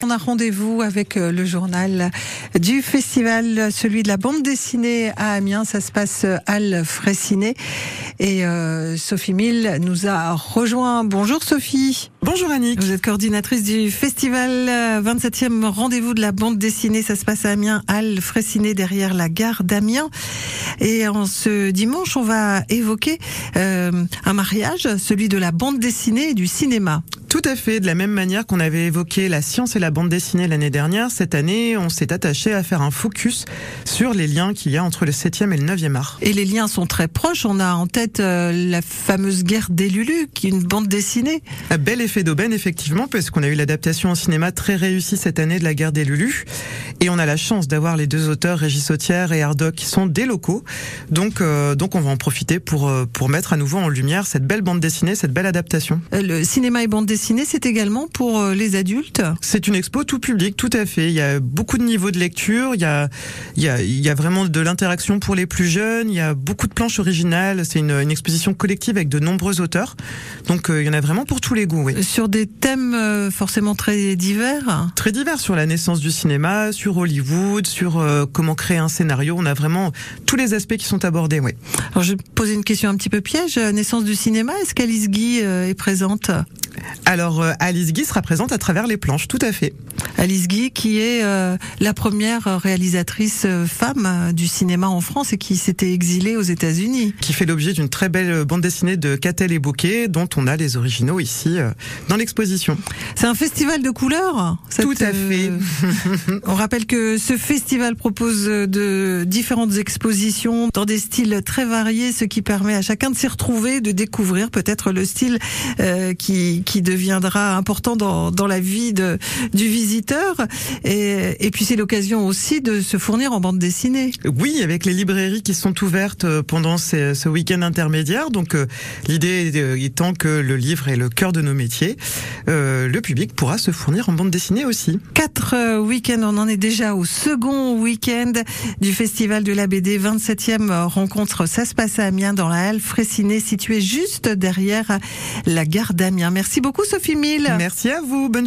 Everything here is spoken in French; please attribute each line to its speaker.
Speaker 1: On a rendez-vous avec euh, le journal du festival, celui de la bande dessinée à Amiens. Ça se passe à Fréciné. Et euh, Sophie Mille nous a rejoint. Bonjour Sophie.
Speaker 2: Bonjour Annick.
Speaker 1: Vous êtes coordinatrice du festival 27e euh, rendez-vous de la bande dessinée. Ça se passe à Amiens, Al Fréciné, derrière la gare d'Amiens. Et en ce dimanche, on va évoquer euh, un mariage, celui de la bande dessinée et du cinéma.
Speaker 2: Tout à fait. De la même manière qu'on avait évoqué la science et la bande dessinée l'année dernière, cette année, on s'est attaché à faire un focus sur les liens qu'il y a entre le 7e et le 9e art.
Speaker 1: Et les liens sont très proches. On a en tête euh, la fameuse guerre des Lulu, qui est une bande dessinée.
Speaker 2: Un bel effet d'aubaine, effectivement, parce qu'on a eu l'adaptation au cinéma très réussie cette année de la guerre des Lulu. Et on a la chance d'avoir les deux auteurs, Régis Sautière et Ardoc, qui sont des locaux. Donc, euh, donc on va en profiter pour, euh, pour mettre à nouveau en lumière cette belle bande dessinée, cette belle adaptation.
Speaker 1: Le cinéma et bande dessinée c'est également pour euh, les adultes?
Speaker 2: C'est une expo tout public, tout à fait. Il y a beaucoup de niveaux de lecture, il y a, il y a, il y a vraiment de l'interaction pour les plus jeunes, il y a beaucoup de planches originales, c'est une, une, exposition collective avec de nombreux auteurs. Donc euh, il y en a vraiment pour tous les goûts. Oui.
Speaker 1: Sur des thèmes euh, forcément très divers?
Speaker 2: Très divers, sur la naissance du cinéma, sur Hollywood, sur comment créer un scénario. On a vraiment tous les aspects qui sont abordés. Oui.
Speaker 1: Alors je vais poser une question un petit peu piège. Naissance du cinéma, est-ce qu'Alice Guy est présente?
Speaker 2: Alors euh, Alice Guy sera présente à travers les planches, tout à fait.
Speaker 1: Alice Guy, qui est euh, la première réalisatrice euh, femme du cinéma en France et qui s'était exilée aux États-Unis.
Speaker 2: Qui fait l'objet d'une très belle bande dessinée de Catel et Bouquet, dont on a les originaux ici dans l'exposition.
Speaker 1: C'est un festival de couleurs.
Speaker 2: Tout à fait.
Speaker 1: on rappelle que ce festival propose de différentes expositions dans des styles très variés, ce qui permet à chacun de s'y retrouver, de découvrir peut-être le style qui, qui deviendra important dans, dans la vie de, du visiteur. Et, et puis c'est l'occasion aussi de se fournir en bande dessinée.
Speaker 2: Oui, avec les librairies qui sont ouvertes euh, pendant ce, ce week-end intermédiaire. Donc euh, l'idée étant que le livre est le cœur de nos métiers, euh, le public pourra se fournir en bande dessinée aussi.
Speaker 1: Quatre euh, week-ends, on en est déjà au second week-end du festival de la BD, 27e rencontre. Ça se passe à Amiens dans la halle Fréciné, située juste derrière la gare d'Amiens. Merci beaucoup Sophie Mille.
Speaker 2: Merci à vous. Bonne journée.